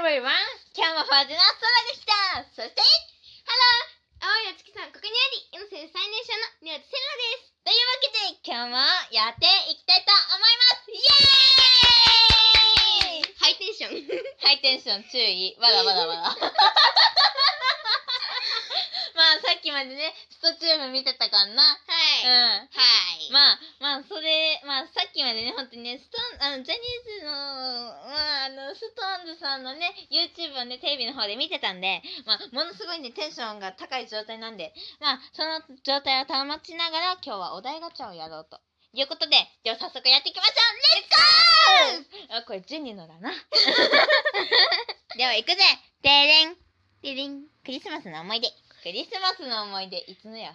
everyone! 今日もファズの空が来たそして青いお月さん、ここにあり、世の生最年少の宮内セラです。というわけで今日もやっていきたいと思いますイエーイハイテンション。ハイテンション注意まだまだまだまあさっきまでねストチューブ見てたからな。はい。うん。はい。まあまあそれまあさっきまでね本当にねストーンあのジャニーズのまああのストーンズさんのね YouTube をねテレビの方で見てたんでまあものすごいねテンションが高い状態なんでまあその状態を保ちながら今日はお題ガチャをやろうと。いうことででは早速やっていきましょう。レッツゴー！あこれジュニのだな。では行くぜ。てれんてれんクリスマスの思い出クリスマスの思い出いつのや？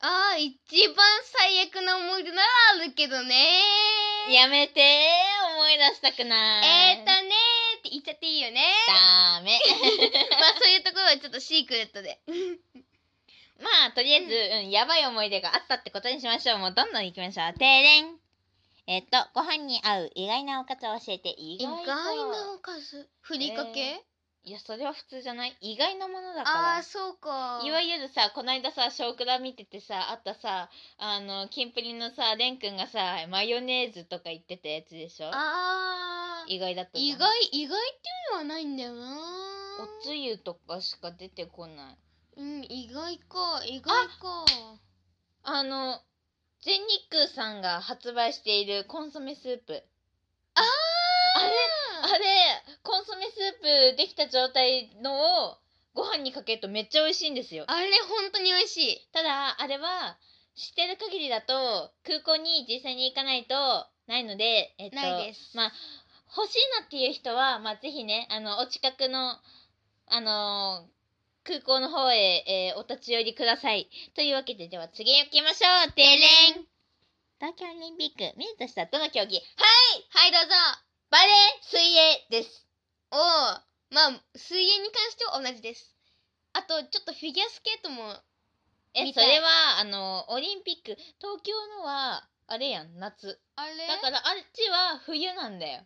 あー、一番最悪な思い出ならあるけどね。やめて思い出したくない。えーとねーって言っちゃっていいよね。ダメ。まあそういうところはちょっとシークレットで。まあとりあえず、うん、やばい思い出があったってことにしましょう。もうどんどん行きましょう。てれんえっとご飯に合う意外なおかずを教えて。意意外外なおかず？ふりかけ、えいやそれは普通じゃない？意外なものだかあらー、そうか。いわゆるさこないださ「少クラ」見ててさあったさあのキンプリのさレンくんがさマヨネーズとか言ってたやつでしょ？あー。意外だったじゃん。意外、意外っていうのはないんだよな。おつゆとかしか出てこない。うん、意外か、意外か。あの全日空さんが発売しているコンソメスープ。ああれあれコンソメスープできた状態のをご飯にかけるとめっちゃ美味しいんですよ。あれ本当に美味しい。ただあれは知ってる限りだと空港に実際に行かないとないのでえっとないです。まあ欲しいなっていう人はまあぜひねあのお近くのあの空港の方へ、えーお立ち寄りください。というわけででは次行きましょう。てれん。東京オリンピック見るとしたらどの競技？はい、どうぞ。バレー水泳です。おお、まあ水泳に関しては同じです。あとちょっとフィギュアスケートもえ見たい。それはあのオリンピック東京のはあれやん夏。あれ？だからあっちは冬なんだよ。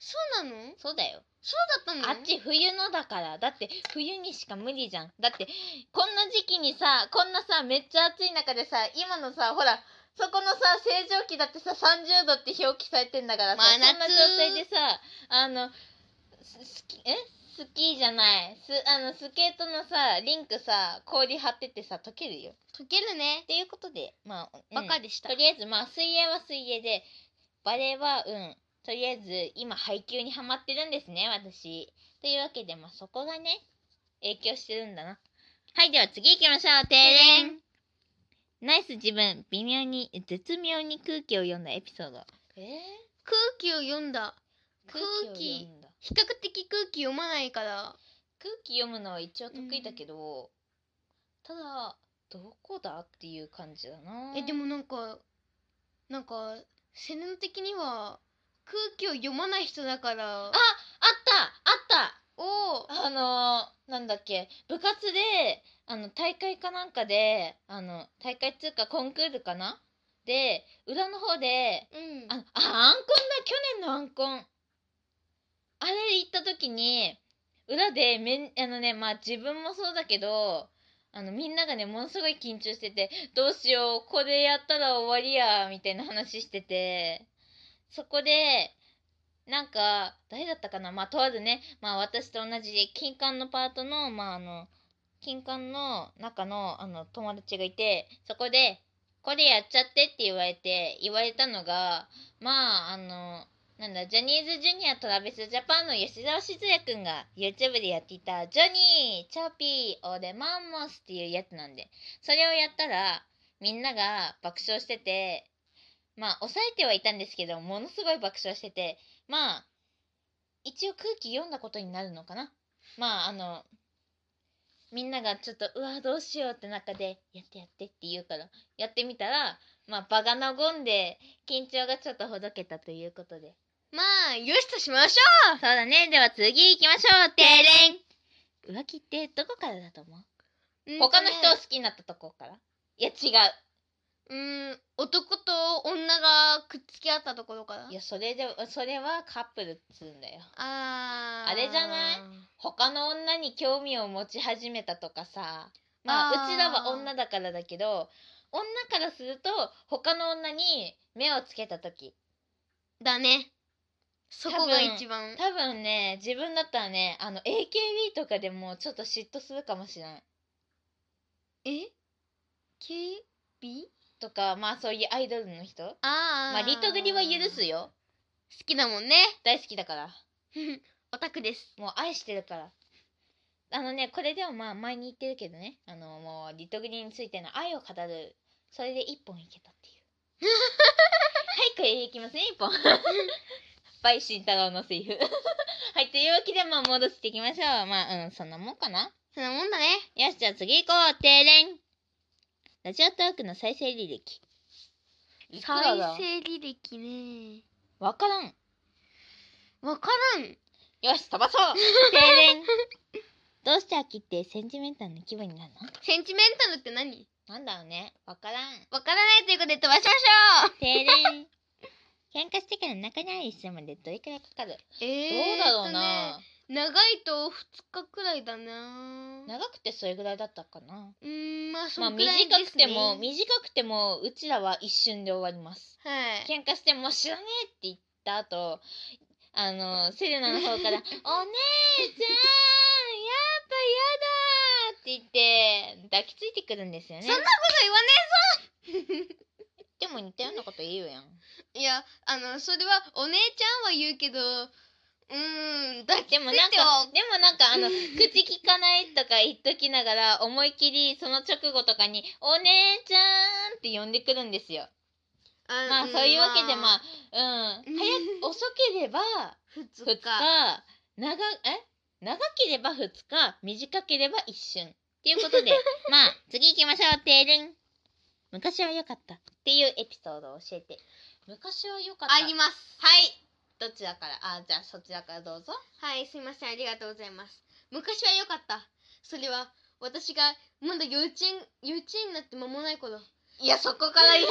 そうなの？そうだよ。そうだったの？あっち冬のだから。だって冬にしか無理じゃん。だってこんな時期にさこんなさめっちゃ暑い中でさ今のさほらそこのさ正常期だってさ30度って表記されてんだからさ、真夏そんな状態でさあのススキえ？スキーじゃない。スあのスケートのさリンクさ氷張っててさ溶けるよ。溶けるね。っ。ていうことでまあ、うん。バカでした。とりあえずまあ水泳は水泳でバレーはうん。とりあえず今配給にハマってるんですね私。というわけでまあそこがね影響してるんだな。はいでは次行きましょう。てれんナイス自分微妙に絶妙に空気を読んだエピソードえー、空気を読んだ。空空気比較的空気読まないから。空気読むのは一応得意だけど、ただどこだっていう感じだなえでもなんかなんかセレナ的には空気を読まない人だから。ああったあったおお。あのー、なんだっけ部活であの大会かなんかであの大会っつうかコンクールかな？で裏の方でうん。ああアンコンだ去年のアンコン。あれ行った時に裏でめんあのねまあ自分もそうだけどあのみんながねものすごい緊張しててどうしようこれやったら終わりやみたいな話しててそこでなんか誰だったかな？まあとあるねまあ私と同じ金管のパートのまああの金管の中のあの友達がいてそこでこれやっちゃってって言われて言われたのがまああのなんだジャニーズジュニアトラベスジャパンの吉沢静也くんが YouTube でやっていた「ジョニーチョピーオレマンモス」っていうやつなんでそれをやったらみんなが爆笑しててまあ抑えてはいたんですけどものすごい爆笑しててまあ一応空気読んだことになるのかな。まああのみんながちょっとうわどうしようって中でやってやってって言うからやってみたらまあ場が和んで緊張がちょっとほどけたということで。まあよしとしましょそうだね。では次行きましょう。てれん浮気ってどこからだと思う？う。他の人を好きになったとこから？いや違ううーん男と女がくっつき合ったところからいやそれでそれはカップルっつうんだよ。あー。あれじゃない？他の女に興味を持ち始めたとかさ。まあうちらは女だからだけど女からすると他の女に目をつけた時。だね。そこが一番。多分ね自分だったらねあの AKB とかでもちょっと嫉妬するかもしれないえ KB? とかまあそういうアイドルの人？ああまあリトグリは許すよ。好きだもんね。大好きだから。オタクです。もう愛してるから。あのねこれでもまあ前に言ってるけどね。あのもうリトグリについての愛を語る。それで一本いけたっていう。はいこれいきますね一本。バイ慎太郎のセリフ。はいというわけでまあ戻していきましょう。まあうんそんなもんかな。そんなもんだね。よしじゃあ次行こう。停電ラジオトークの再生履歴。いくらだ再生履歴ね。わからん。わからん。よし飛ばそう。停電。どうして秋ってセンチメンタルな気分になるの？センチメンタルって何？なんだろうね。わからん。わからないということで飛ばしましょう。停電。喧嘩してから仲直りするまでどれくらいかかる？えー、どうだろうな、えっとね長いと2日くらいだな。長くてそれぐらいだったかな。うーんまあそまあんくらい短ですね。くても短くてもうちらは一瞬で終わります。はい。喧嘩してもう知らねえって言った後あのセレナの方から「お姉ちゃんやっぱやだ!」って言って抱きついてくるんですよね。そんなこと言わね でも似たようなこと言うやん。えぞいやあのそれはお姉ちゃんは言うけどうーんだってでもなんかでもなんかあの口聞かないとか言っときながら思いっきりその直後とかに「お姉ちゃん!」って呼んでくるんですよ。あまあそういうわけでまあうん。うん。早く遅ければ2 2日。長え？長ければ2日。短ければ一瞬っていうことで。まあ次行きましょう停電昔は良かったっていうエピソードを教えて。昔は良かった。あります。はいどちらから？あじゃあそちらからどうぞ。はいすいませんありがとうございます。昔は良かった。それは私がまだ幼稚園幼稚園になって間もない頃。いやそこから話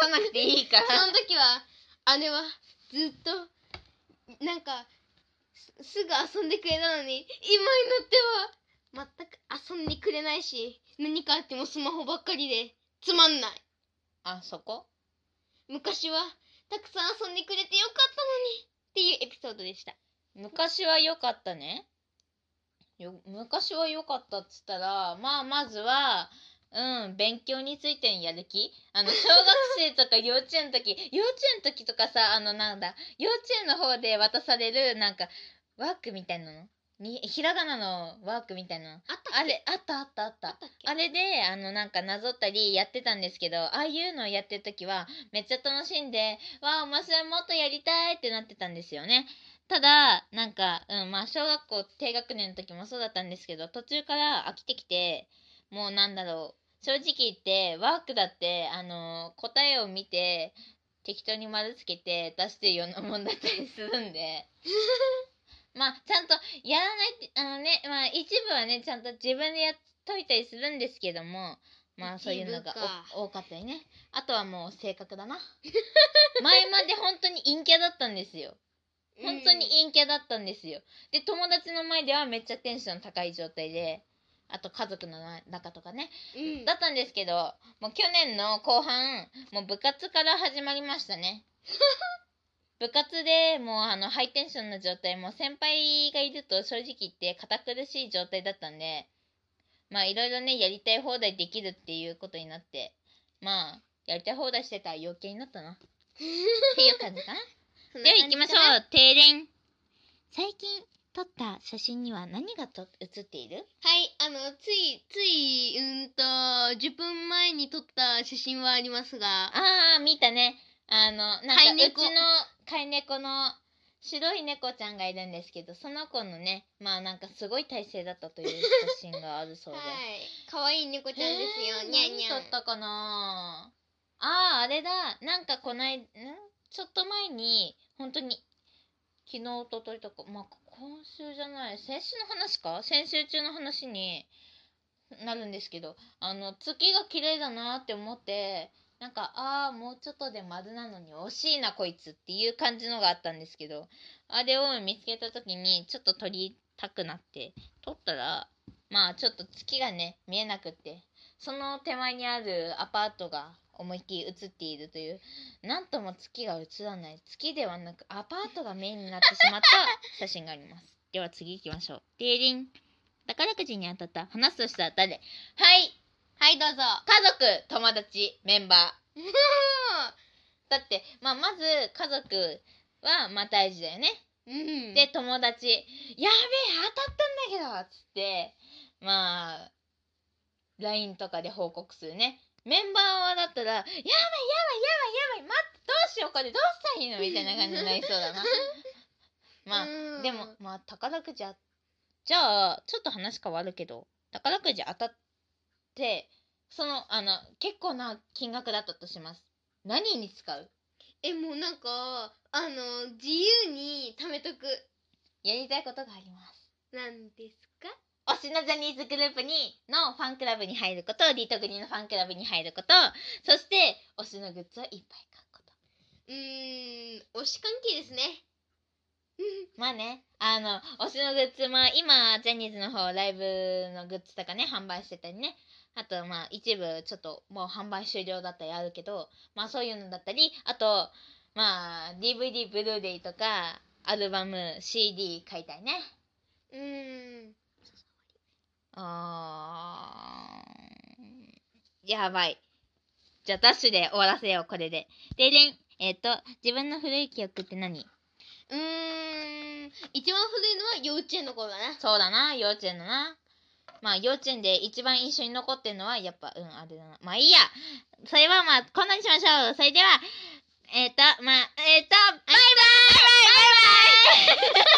さなくていいかそらの時は姉はずっとなんかすすぐ遊んでくれたのに今になっては全く遊んでくれないし何かあってもスマホばっかりでつまんない。あそこ？昔はたくさん遊んでくれてよかったのにっていうエピソードでした。昔は良かったね。よ昔は良かったっつったらまあまずはうん勉強についてのやる気。あの小学生とか幼稚園の時 幼稚園の時とかさあのなんだ幼稚園の方で渡されるなんかワークみたいなのにひらがなのワークみたいな。のあったあれあったあったあった。あれであのなんかなぞったりやってたんですけどああいうのをやってる時はめっちゃ楽しんでわあ面白いもっとやりたいってなってたんですよね。ただなんか、うん、まあ小学校低学年の時もそうだったんですけど途中から飽きてきてもうなんだろう。正直言ってワークだってあの答えを見て適当に丸つけて出してるようなもんだったりするんで まあちゃんとやらないってあのねまあ一部はねちゃんと自分でやっといたりするんですけどもまあそういうのが多かったりね。あとはもう性格だな。前まで本当に陰キャだったんですよ。本当に陰キャだったんですよ。で友達の前ではめっちゃテンション高い状態であと家族の中とかね。うん。だったんですけどもう去年の後半もう部活から始まりましたね 部活でもうあのハイテンションな状態もう先輩がいると正直言って堅苦しい状態だったんでまあいろいろねやりたい放題できるっていうことになってまあやりたい放題してたら余計になったな。っていう感じかな。では行きましょう。停電最近撮った写真には何がと写っている？はいあのついついうんと10分前に撮った写真はありますが。ああ見たね。あのなんかうちの飼い猫の白い猫ちゃんがいるんですけどその子のねまあなんかすごい体勢だったという写真があるそうで。はい。可愛い猫ちゃんですよ、えーにゃんにゃんったかな？あああれだ。なんかこないん？ちょっと前に本当に昨日一昨日とかまあ今週じゃない。先週の話か？先週中の話になるんですけどあの月が綺麗だなって思ってなんかああもうちょっとで丸なのに惜しいなこいつっていう感じのがあったんですけどあれを見つけた時にちょっと撮りたくなって撮ったらまあちょっと月がね見えなくってその手前にあるアパートが思いっきり映っているというなんとも月が映らない。月ではなくアパートがメインになってしまった 写真があります。では次行きましょう。デーリン宝くじに当たった。話すとしたら誰？はいはいどうぞ。家族友達メンバー。だって、まあ、まず家族はまあ大事だよね、うん。で友達「やべえ当たったんだけど」っつってまあ LINE とかで報告するね。メンバーはだったら「やばいやばいやばいやばい待ってどうしようこれどうしたらいいの?」みたいな感じになりそうだな。まあうん。でもまあ宝くじあじゃあちょっと話変わるけど宝くじ当たってそのあの結構な金額だったとします。何に使う？えもうなんかあの自由に貯めとく。やりたいことがあります。なんですか？推しのジャニーズグループにのファンクラブに入ることリトグリのファンクラブに入ることそして推しのグッズをいっぱい買うこと。うーん推し関係ですね まあねあの推しのグッズまあ今ジャニーズの方ライブのグッズとかね販売してたりね。あとまあ一部ちょっともう販売終了だったりあるけどまあそういうのだったりあとまあ DVD ブルーレイとかアルバム CD 買いたいね。うーん。あーやばい。じゃあダッシュで終わらせようこれで。ででんえっ、と自分の古い記憶って何？うーん。一番古いのは幼稚園の頃だな。そうだな。幼稚園のな。まあ幼稚園で一番印象に残ってるのはやっぱうんあれだな。まあいいや。それはまあこんなにしましょう。それではえっ、とまあえっ、とバイバイ。バイバイ。バイバイ